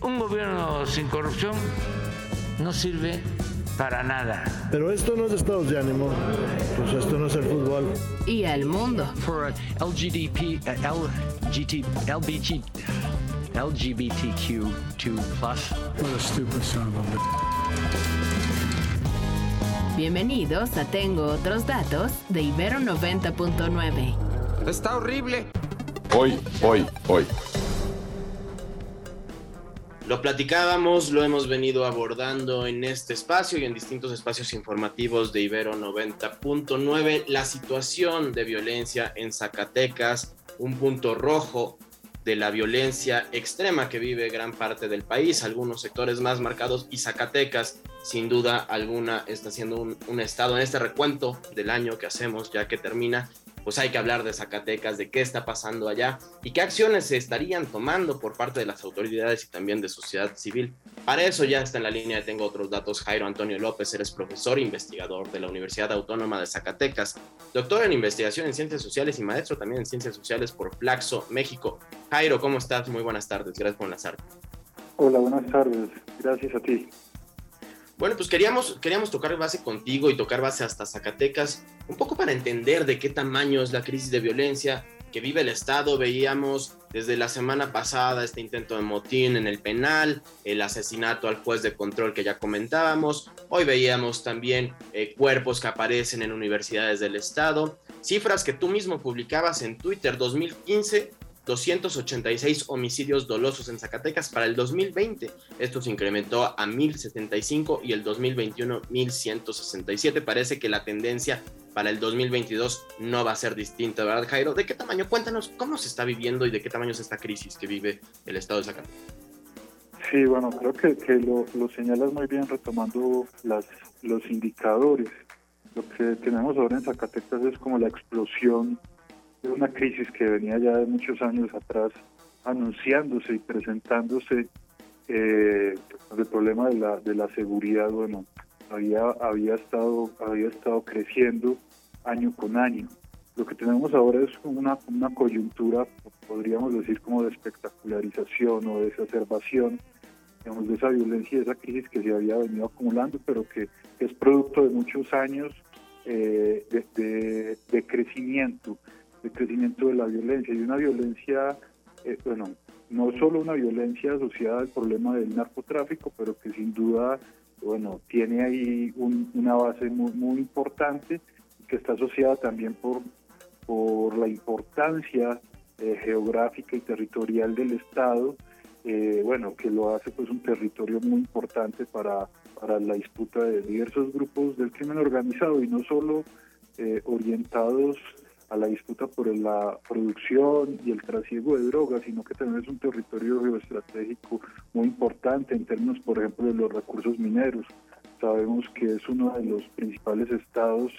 Un gobierno sin corrupción no sirve para nada. Pero esto no es estados de ánimo, pues esto no es el fútbol. Y al mundo. For uh, LGDP, uh, LGT, LBG, LGBTQ2+. What a stupid son of a Bienvenidos a Tengo Otros Datos de Ibero 90.9. Está horrible. Hoy, hoy, hoy. Lo platicábamos, lo hemos venido abordando en este espacio y en distintos espacios informativos de Ibero 90.9, la situación de violencia en Zacatecas, un punto rojo de la violencia extrema que vive gran parte del país, algunos sectores más marcados y Zacatecas, sin duda alguna, está siendo un, un estado en este recuento del año que hacemos ya que termina pues hay que hablar de Zacatecas, de qué está pasando allá y qué acciones se estarían tomando por parte de las autoridades y también de sociedad civil. Para eso ya está en la línea, tengo otros datos. Jairo Antonio López, eres profesor e investigador de la Universidad Autónoma de Zacatecas, doctor en investigación en ciencias sociales y maestro también en ciencias sociales por Flaxo, México. Jairo, ¿cómo estás? Muy buenas tardes, gracias por enlazarte. Hola, buenas tardes, gracias a ti. Bueno, pues queríamos, queríamos tocar base contigo y tocar base hasta Zacatecas, un poco para entender de qué tamaño es la crisis de violencia que vive el Estado. Veíamos desde la semana pasada este intento de motín en el penal, el asesinato al juez de control que ya comentábamos. Hoy veíamos también eh, cuerpos que aparecen en universidades del Estado. Cifras que tú mismo publicabas en Twitter 2015 286 homicidios dolosos en Zacatecas para el 2020. Esto se incrementó a 1075 y el 2021 1167. Parece que la tendencia para el 2022 no va a ser distinta, ¿verdad, Jairo? ¿De qué tamaño? Cuéntanos cómo se está viviendo y de qué tamaño es esta crisis que vive el estado de Zacatecas. Sí, bueno, creo que, que lo, lo, señalas muy bien retomando las, los indicadores. Lo que tenemos ahora en Zacatecas es como la explosión una crisis que venía ya de muchos años atrás anunciándose y presentándose eh, el problema de la, de la seguridad bueno había había estado había estado creciendo año con año. Lo que tenemos ahora es una, una coyuntura podríamos decir como de espectacularización o de exacerbación digamos, de esa violencia y esa crisis que se había venido acumulando pero que es producto de muchos años eh, de, de, de crecimiento el crecimiento de la violencia. Y una violencia, eh, bueno, no solo una violencia asociada al problema del narcotráfico, pero que sin duda, bueno, tiene ahí una base muy, muy importante que está asociada también por, por la importancia eh, geográfica y territorial del Estado, eh, bueno, que lo hace pues un territorio muy importante para, para la disputa de diversos grupos del crimen organizado y no solo orientados a la disputa por la producción y el trasiego de drogas, sino que también es un territorio geoestratégico muy importante en términos, por ejemplo, de los recursos mineros. Sabemos que es uno de los principales estados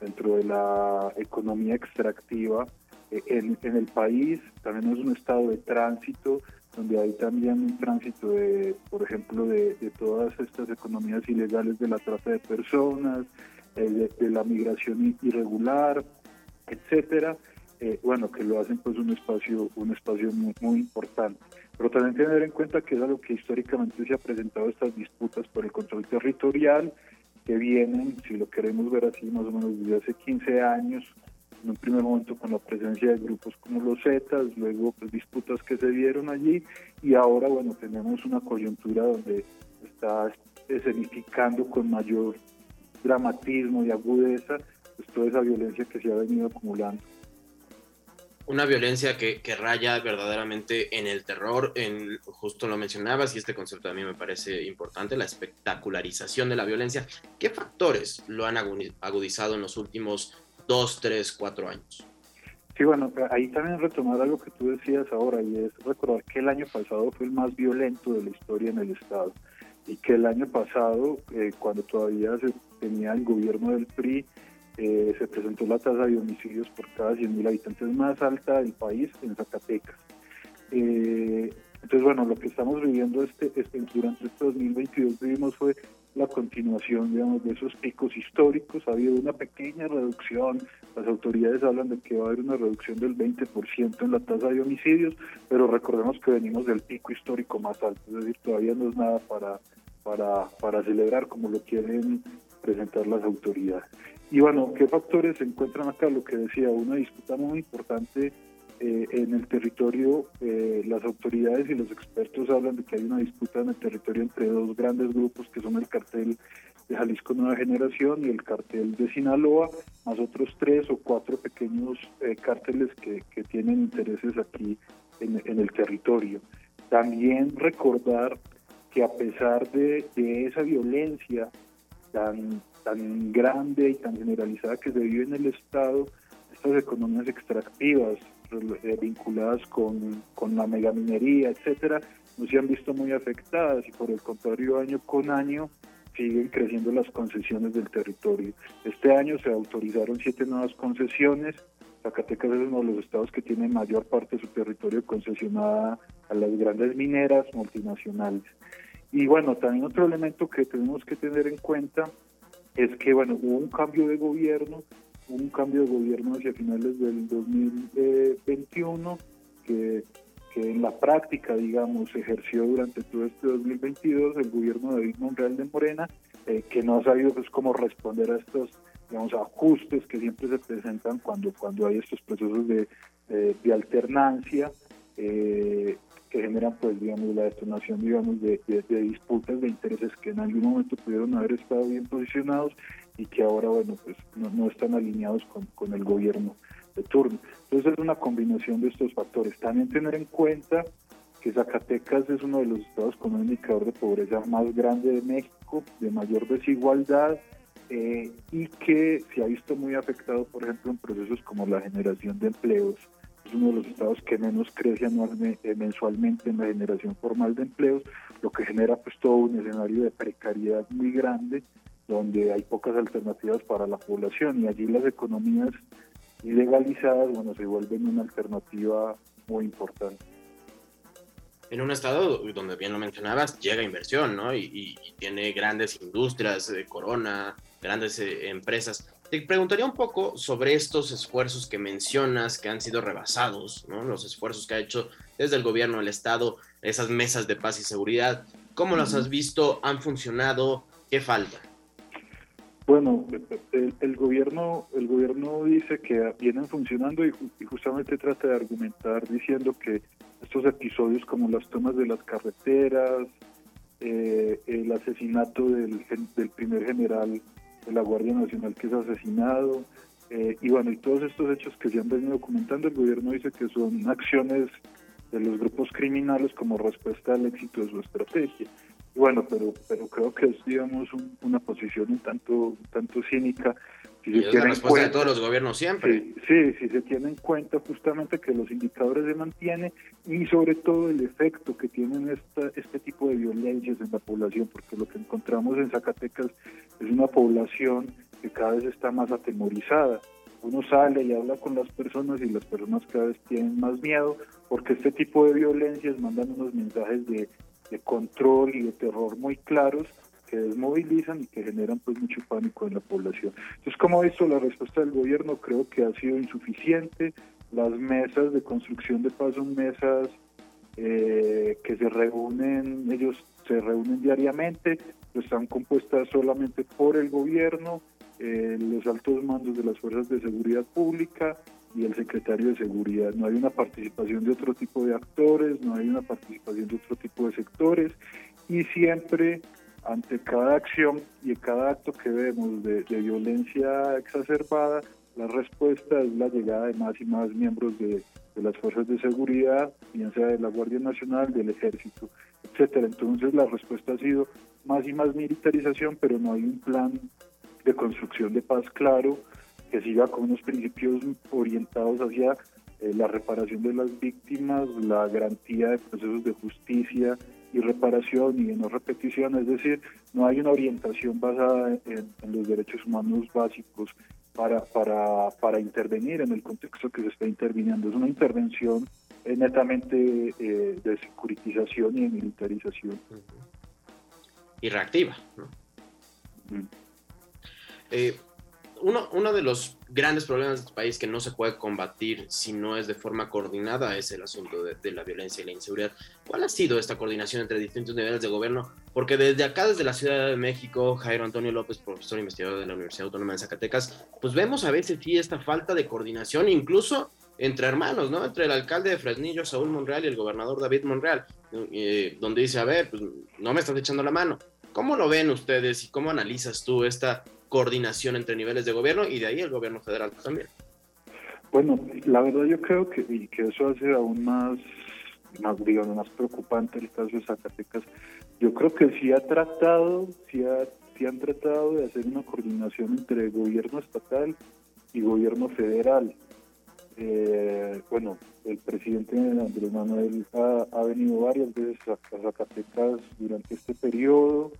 dentro de la economía extractiva eh, en, en el país, también es un estado de tránsito, donde hay también un tránsito de, por ejemplo, de, de todas estas economías ilegales de la trata de personas, eh, de, de la migración irregular, etcétera, eh, bueno, que lo hacen pues un espacio, un espacio muy, muy, importante. Pero también tener en cuenta que es algo que históricamente se ha presentado estas disputas por el control territorial, que vienen, si lo queremos ver así, más o menos desde hace 15 años, en un primer momento con la presencia de grupos como los Zetas, luego pues disputas que se dieron allí, y ahora, bueno, tenemos una coyuntura donde está escenificando con mayor dramatismo y agudeza pues, toda esa violencia que se ha venido acumulando. Una violencia que, que, raya verdaderamente en el terror, en, justo lo mencionabas y este concepto a mí me parece importante, la espectacularización de la violencia. ¿Qué factores lo han agudizado en los últimos dos, tres, cuatro años? Sí, bueno, ahí también retomar algo que tú decías ahora y es recordar que el año pasado fue el más violento de la historia en el Estado. y que el año pasado, eh, cuando todavía se tenía el gobierno del PRI, eh, se presentó la tasa de homicidios por cada 100.000 habitantes más alta del país en Zacatecas. Eh, entonces, bueno, lo que estamos viviendo este, este, durante este 2022 vivimos fue la continuación, digamos, de esos picos históricos. Ha habido una pequeña reducción, las autoridades hablan de que va a haber una reducción del 20% en la tasa de homicidios, pero recordemos que venimos del pico histórico más alto, es decir, todavía no es nada para, para, para celebrar como lo quieren presentar las autoridades. Y bueno, ¿qué factores se encuentran acá? Lo que decía, una disputa muy importante eh, en el territorio, eh, las autoridades y los expertos hablan de que hay una disputa en el territorio entre dos grandes grupos que son el cartel de Jalisco Nueva Generación y el cartel de Sinaloa, más otros tres o cuatro pequeños eh, cárteles que, que, tienen intereses aquí en, en, el territorio. También recordar que a pesar de, de esa violencia tan, tan grande y tan generalizada que se vive en el Estado, estas economías extractivas, eh, vinculadas con, con la megaminería, etcétera, no se han visto muy afectadas y por el contrario año con año siguen creciendo las concesiones del territorio. Este año se autorizaron siete nuevas concesiones. Zacatecas es uno de los estados que tiene mayor parte de su territorio concesionada a las grandes mineras multinacionales. Y bueno, también otro elemento que tenemos que tener en cuenta es que bueno, hubo un cambio de gobierno un cambio de gobierno hacia finales del 2021 que, que en la práctica, digamos, ejerció durante todo este 2022 el gobierno de David Monreal de Morena, eh, que no ha sabido pues cómo responder a estos digamos ajustes que siempre se presentan cuando cuando hay estos procesos de, de, alternancia eh, que generan pues digamos la detonación digamos de, de, disputas de intereses que en algún momento pudieron haber estado bien posicionados y que ahora, bueno, pues no, están alineados con, con, el gobierno de turno. Entonces es una combinación de estos factores. También tener en cuenta que Zacatecas es uno de los estados con un indicador de pobreza más grande de México, de mayor desigualdad, eh, y que se ha visto muy afectado, por ejemplo, en procesos como la generación de empleos. Es uno de los estados que menos crece anualmente, eh, mensualmente en la generación formal de empleos, lo que genera pues todo un escenario de precariedad muy grande donde hay pocas alternativas para la población y allí las economías ilegalizadas, bueno, se vuelven una alternativa muy importante. En un estado donde bien lo mencionabas, llega inversión, ¿no? Y, tiene grandes industrias, eh, Corona, grandes eh, empresas. Te preguntaría un poco sobre estos esfuerzos que mencionas que han sido rebasados, ¿no? Los esfuerzos que ha hecho desde el gobierno del estado, esas mesas de paz y seguridad. ¿Cómo las has visto? ¿Han funcionado? ¿Qué falta? Bueno, el, gobierno el gobierno dice que vienen funcionando y, justamente trata de argumentar diciendo que estos episodios como las tomas de las carreteras, eh, el asesinato del, primer general de la Guardia Nacional que es asesinado, eh, y bueno, y todos estos hechos que se han venido documentando, el gobierno dice que son acciones de los grupos criminales como respuesta al éxito de su estrategia. Bueno, pero pero creo que es, digamos, una posición un tanto, tanto cínica. Si y es la respuesta de todos los gobiernos siempre. Sí, si se tiene en cuenta justamente que los indicadores se mantienen y sobre todo el efecto que tienen esta, este tipo de violencias en la población, porque lo que encontramos en Zacatecas es una población que cada vez está más atemorizada. Uno sale y habla con las personas y las personas cada vez tienen más miedo porque este tipo de violencias mandan unos mensajes de de control y de terror muy claros que desmovilizan y que generan pues mucho pánico en la población. Entonces, como visto, la respuesta del gobierno creo que ha sido insuficiente. Las mesas de construcción de paz son mesas eh, que se reúnen, ellos se reúnen diariamente, están compuestas solamente por el gobierno, eh, los altos mandos de las fuerzas de seguridad pública, y el secretario de Seguridad. No hay una participación de otro tipo de actores, no hay una participación de otro tipo de sectores y siempre ante cada acción y cada acto que vemos de, violencia exacerbada, la respuesta es la llegada de más y más miembros de, las fuerzas de seguridad, bien sea de la Guardia Nacional, del Ejército, etcétera. Entonces la respuesta ha sido más y más militarización, pero no hay un plan de construcción de paz claro que siga con unos principios orientados hacia eh, la reparación de las víctimas, la garantía de procesos de justicia y reparación y no repetición, es decir, no hay una orientación basada en, los derechos humanos básicos para, para, para, intervenir en el contexto que se está interviniendo. Es una intervención eh, netamente eh, de securitización y de militarización. Y reactiva. ¿no? Uno, uno de los grandes problemas de este país que no se puede combatir si no es de forma coordinada es el asunto de, la violencia y la inseguridad. ¿Cuál ha sido esta coordinación entre distintos niveles de gobierno? Porque desde acá, desde la Ciudad de México, Jairo Antonio López, profesor investigador de la Universidad Autónoma de Zacatecas, pues vemos a veces sí esta falta de coordinación, incluso entre hermanos, ¿no? Entre el alcalde de Fresnillo, Saúl Monreal, y el gobernador David Monreal, eh, donde dice, a ver, pues no me estás echando la mano. ¿Cómo lo ven ustedes y cómo analizas tú esta coordinación entre niveles de gobierno y de ahí el gobierno federal también. Bueno, la verdad yo creo que, que eso hace aún más, más, más preocupante el caso de Zacatecas. Yo creo que sí ha tratado, sí, ha, sí han tratado de hacer una coordinación entre gobierno estatal y gobierno federal. Eh, bueno, el presidente Andrés Manuel ha, ha venido varias veces a, Zacatecas durante este periodo.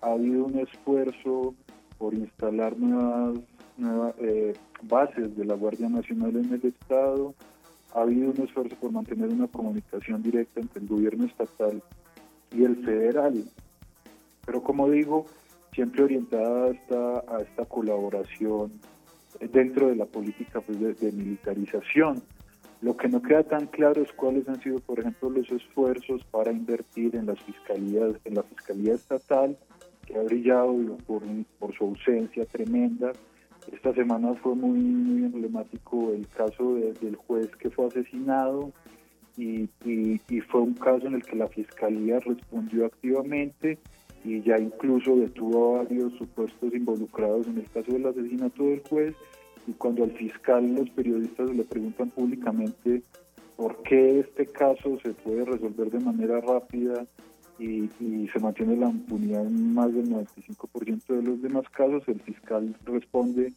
Ha habido un esfuerzo por instalar nuevas, nuevas eh, bases de la Guardia Nacional en el Estado. Ha habido un esfuerzo por mantener una comunicación directa entre el gobierno estatal y el federal. Pero como digo, siempre orientada a esta, a esta colaboración dentro de la política pues, de, militarización. Lo que no queda tan claro es cuáles han sido, por ejemplo, los esfuerzos para invertir en las fiscalías, en la fiscalía estatal ha brillado por, su ausencia tremenda. Esta semana fue muy, emblemático el caso del juez que fue asesinado y, y, fue un caso en el que la fiscalía respondió activamente y ya incluso detuvo a varios supuestos involucrados en el caso del asesinato del juez y cuando al fiscal los periodistas le preguntan públicamente por qué este caso se puede resolver de manera rápida y, se mantiene la impunidad en más del 95% de los demás casos. El fiscal responde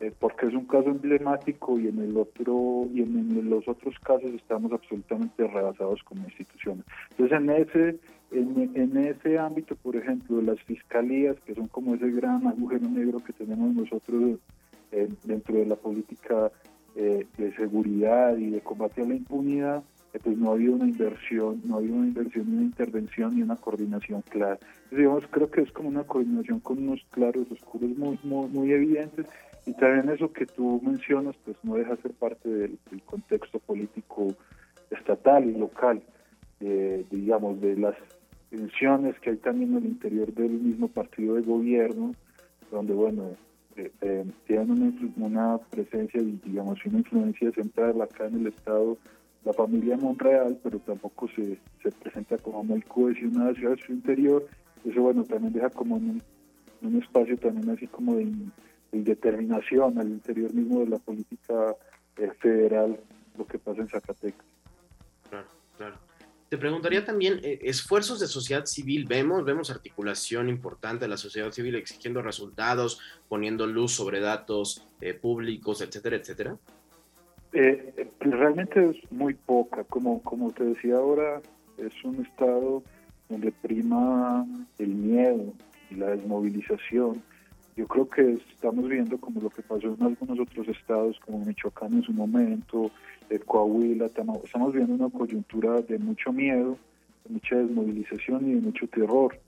eh, porque es un caso emblemático y en el otro y en, los otros casos estamos absolutamente rebasados como instituciones. Entonces en ese en, ese ámbito, por ejemplo, las fiscalías, que son como ese gran agujero negro que tenemos nosotros eh, dentro de la política eh, de seguridad y de combate a la impunidad, pues no ha habido una inversión, no ha habido una inversión, una intervención y una coordinación clara. digamos, creo que es como una coordinación con unos claros oscuros muy, muy, evidentes y también eso que tú mencionas, pues no deja ser parte del, contexto político estatal y local, digamos, de las tensiones que hay también en el interior del mismo partido de gobierno, donde, bueno, eh, eh, tienen una, una presencia, digamos, una influencia central acá en el Estado la familia Monreal, pero tampoco se, se presenta como muy cohesionada hacia su interior. Eso, bueno, también deja como un, un espacio también así como de, determinación al interior mismo de la política eh, federal, lo que pasa en Zacatecas. Claro, claro. Te preguntaría también, eh, esfuerzos de sociedad civil, vemos, vemos articulación importante de la sociedad civil exigiendo resultados, poniendo luz sobre datos eh, públicos, etcétera, etcétera. Eh, realmente es muy poca, como, como te decía ahora, es un estado donde prima el miedo y la desmovilización. Yo creo que estamos viendo como lo que pasó en algunos otros estados, como Michoacán en su momento, eh, Coahuila, estamos viendo una coyuntura de mucho miedo, de mucha desmovilización y de mucho terror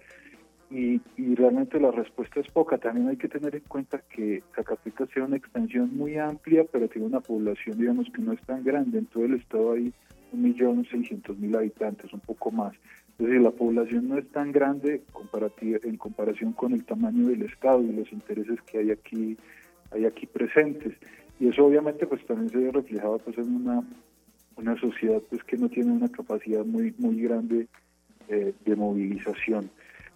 y, realmente la respuesta es poca. También hay que tener en cuenta que Zacatecas tiene una extensión muy amplia, pero tiene una población, digamos, que no es tan grande. En todo el estado hay 1.600.000 habitantes, un poco más. Es decir, la población no es tan grande en comparación con el tamaño del estado y los intereses que hay aquí, hay aquí presentes. Y eso obviamente pues también se ve reflejado pues, en una, una sociedad pues que no tiene una capacidad muy, muy grande eh, de movilización.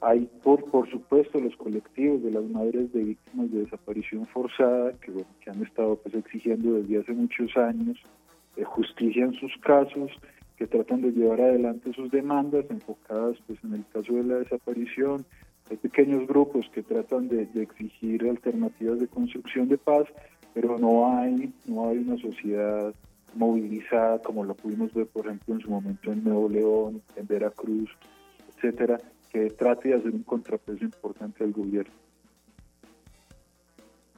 Hay, por, por supuesto, los colectivos de las madres de víctimas de desaparición forzada, que, bueno, que han estado pues, exigiendo desde hace muchos años eh, justicia en sus casos, que tratan de llevar adelante sus demandas enfocadas pues, en el caso de la desaparición. Hay pequeños grupos que tratan de, exigir alternativas de construcción de paz, pero no hay, no hay una sociedad movilizada como lo pudimos ver, por ejemplo, en su momento en Nuevo León, en Veracruz, etcétera, que trate de hacer un contrapeso importante al gobierno.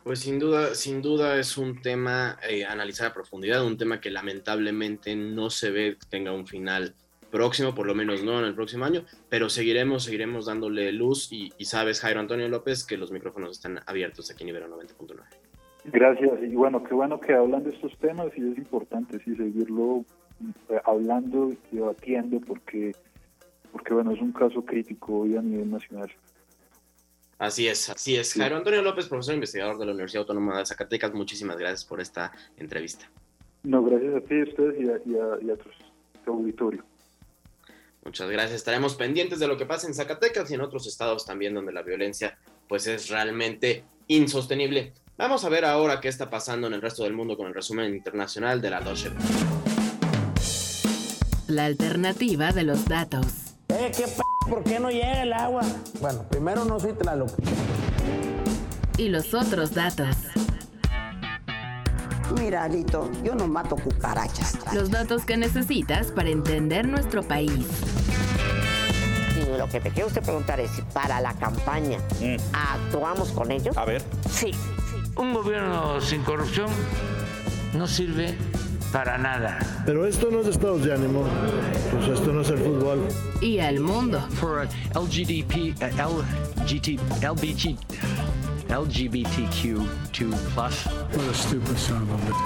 Pues sin duda, sin duda es un tema eh, analizar a profundidad, un tema que lamentablemente no se ve que tenga un final próximo, por lo menos no en el próximo año, pero seguiremos, seguiremos dándole luz y, y sabes, Jairo Antonio López, que los micrófonos están abiertos aquí en Ibero 90.9. Gracias, y bueno, qué bueno que hablan de estos temas y es importante sí seguirlo eh, hablando y debatiendo porque, porque bueno, es un caso crítico hoy a nivel nacional. Así es, así es. Jairo Antonio López, profesor investigador de la Universidad Autónoma de Zacatecas, muchísimas gracias por esta entrevista. No, gracias a ti, a ustedes y a, y a, y a tu, tu auditorio. Muchas gracias. Estaremos pendientes de lo que pasa en Zacatecas y en otros estados también donde la violencia pues es realmente insostenible. Vamos a ver ahora qué está pasando en el resto del mundo con el resumen internacional de la Deutsche La alternativa de los datos. Eh, ¿qué p ¿Por qué no llega el agua? Bueno, primero no soy Tlaloc. Y los otros datos. Mira, Alito, yo no mato cucarachas. Los datos que necesitas para entender nuestro país. Y lo que me quiere usted preguntar es si para la campaña actuamos con ellos. A ver. Sí. Un gobierno sin corrupción no sirve para nada. Pero esto no es estados de ánimo. Pues esto no es el fútbol. Y al mundo. For uh, LGDP, uh, LGT, LBG, LGBTQ2+. What a stupid son of a bitch.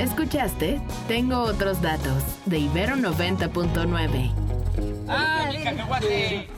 ¿Escuchaste? Tengo otros datos de Ibero 90.9. Para más